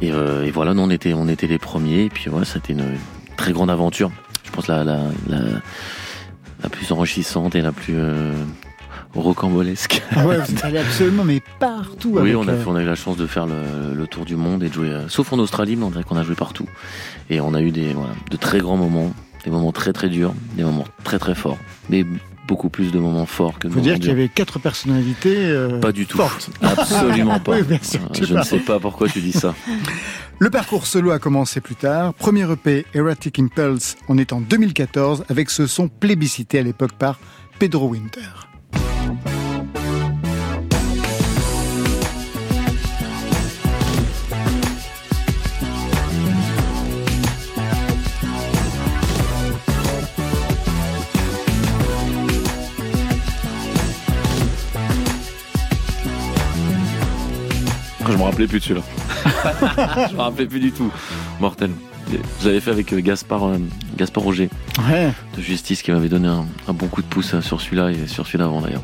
Et, euh, et voilà, nous on était, on était les premiers. Et puis voilà, c'était une très grande aventure. Je pense la, la, la, la plus enrichissante et la plus euh, rocambolesque. Ah ouais, vous êtes allé absolument, mais partout. Oui, avec, on a, euh, fait- on a eu la chance de faire le, le tour du monde et de jouer, euh, sauf en Australie, mais on dirait qu'on a joué partout. Et on a eu des, voilà, de très grands moments, des moments très très durs, des moments très très forts, mais beaucoup plus de moments forts que moments dire qu'il y avait quatre personnalités. euh, Pas du tout. fortes. Absolument pas. Oui, bien sûr, Euh, Je ne sais pas pourquoi tu dis ça. Le parcours solo a commencé plus tard. Premier EP, Erratic Impulse, on est en 2014 avec ce son plébiscité à l'époque par Pedro Winter. Je me rappelais plus de celui-là. je me rappelais plus du tout. Mortel. Je l'avais fait avec euh, Gaspard, euh, Gaspard Roger Ouais. de Justice qui m'avait donné un, un bon coup de pouce euh, sur celui-là et sur celui d'avant d'ailleurs.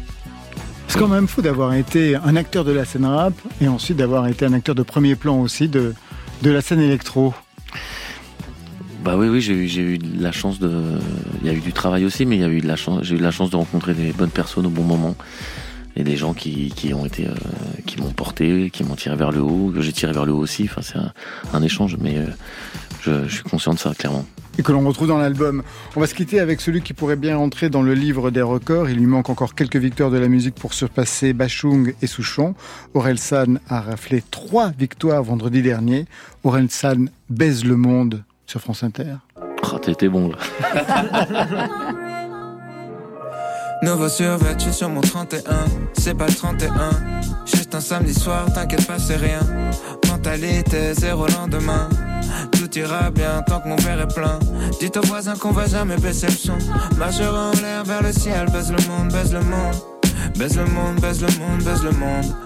C'est quand même fou d'avoir été un acteur de la scène rap et ensuite d'avoir été un acteur de premier plan aussi de, de la scène électro. Bah oui, oui, j'ai eu, j'ai eu de la chance de. Il y a eu du travail aussi, mais il y a eu de la chance. J'ai eu de la chance de rencontrer des bonnes personnes au bon moment et des gens qui, qui ont été, euh, qui m'ont porté, qui m'ont tiré vers le haut, que j'ai tiré vers le haut aussi. Enfin, c'est un, un échange, mais euh, je, je suis conscient de ça clairement. et que l'on retrouve dans l'album. On va se quitter avec celui qui pourrait bien entrer dans le livre des records. Il lui manque encore quelques victoires de la musique pour surpasser Bachung et Souchon. Aurel San a raflé trois victoires vendredi dernier. Aurel San baise le monde sur France Inter. Ah, t'étais bon là. Nouveau survêtu sur mon 31, c'est pas le 31. Juste un samedi soir, t'inquiète pas, c'est rien. Mentalité zéro lendemain. Tout ira bien tant que mon verre est plein. Dites aux voisins qu'on va jamais baisser le son. Marchera en l'air vers le ciel, baise le monde, baise le monde. Baise le monde, baise le monde, baise le monde.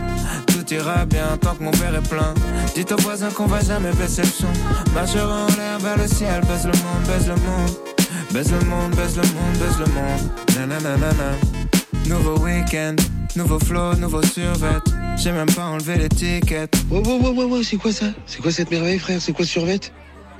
Tout ira bien tant que mon verre est plein. Dites aux voisins qu'on va jamais baisser le son. Marchera en l'air vers le ciel, baise le monde, baise le monde. Baise le monde, baise le monde, baise le monde. Nananana. Nouveau week-end, nouveau flow, nouveau survêt. J'ai même pas enlevé l'étiquette. Ouais, ouais, ouais, ouais, ouais, c'est quoi ça? C'est quoi cette merveille, frère? C'est quoi ce survêt?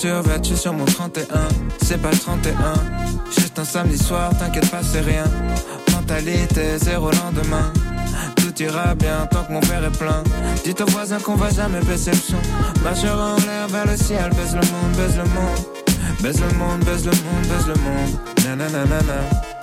Survêtu sur mon 31, c'est pas le 31. Juste un samedi soir, t'inquiète pas, c'est rien. Mentalité zéro lendemain. Tout ira bien tant que mon verre est plein. Dites aux voisins qu'on va jamais son. Marchera en l'air vers le ciel, baise le monde, baise le monde. Baise le monde, baise le monde, baise le monde. Nananana.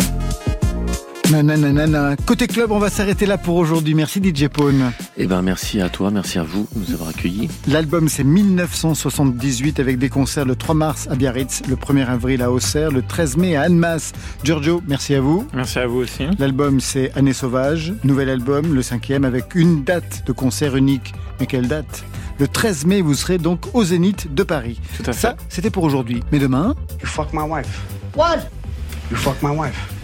Nananana. Côté club, on va s'arrêter là pour aujourd'hui. Merci DJ Pone. Eh ben merci à toi, merci à vous de nous avoir accueillis. L'album c'est 1978 avec des concerts le 3 mars à Biarritz, le 1er avril à Auxerre, le 13 mai à Annemasse. Giorgio, merci à vous. Merci à vous aussi. L'album c'est Année sauvage, nouvel album, le cinquième avec une date de concert unique. Mais quelle date? Le 13 mai, vous serez donc au Zénith de Paris. Tout à fait. Ça, c'était pour aujourd'hui. Mais demain? You fuck my wife. What? You fuck my wife.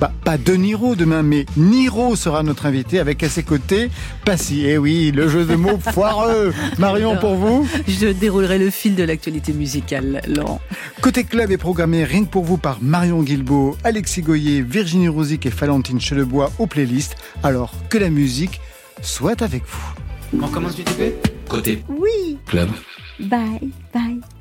Bah, pas De Niro demain, mais Niro sera notre invité avec à ses côtés Passy. Eh oui, le jeu de mots foireux. Marion, pour vous? Je déroulerai le fil de l'actualité musicale, Laurent. Côté club est programmé rien que pour vous par Marion Guilbeault, Alexis Goyer, Virginie Rosic et Valentine Chelebois aux playlists. Alors que la musique soit avec vous. On commence du TP Côté Oui. club. Bye, bye.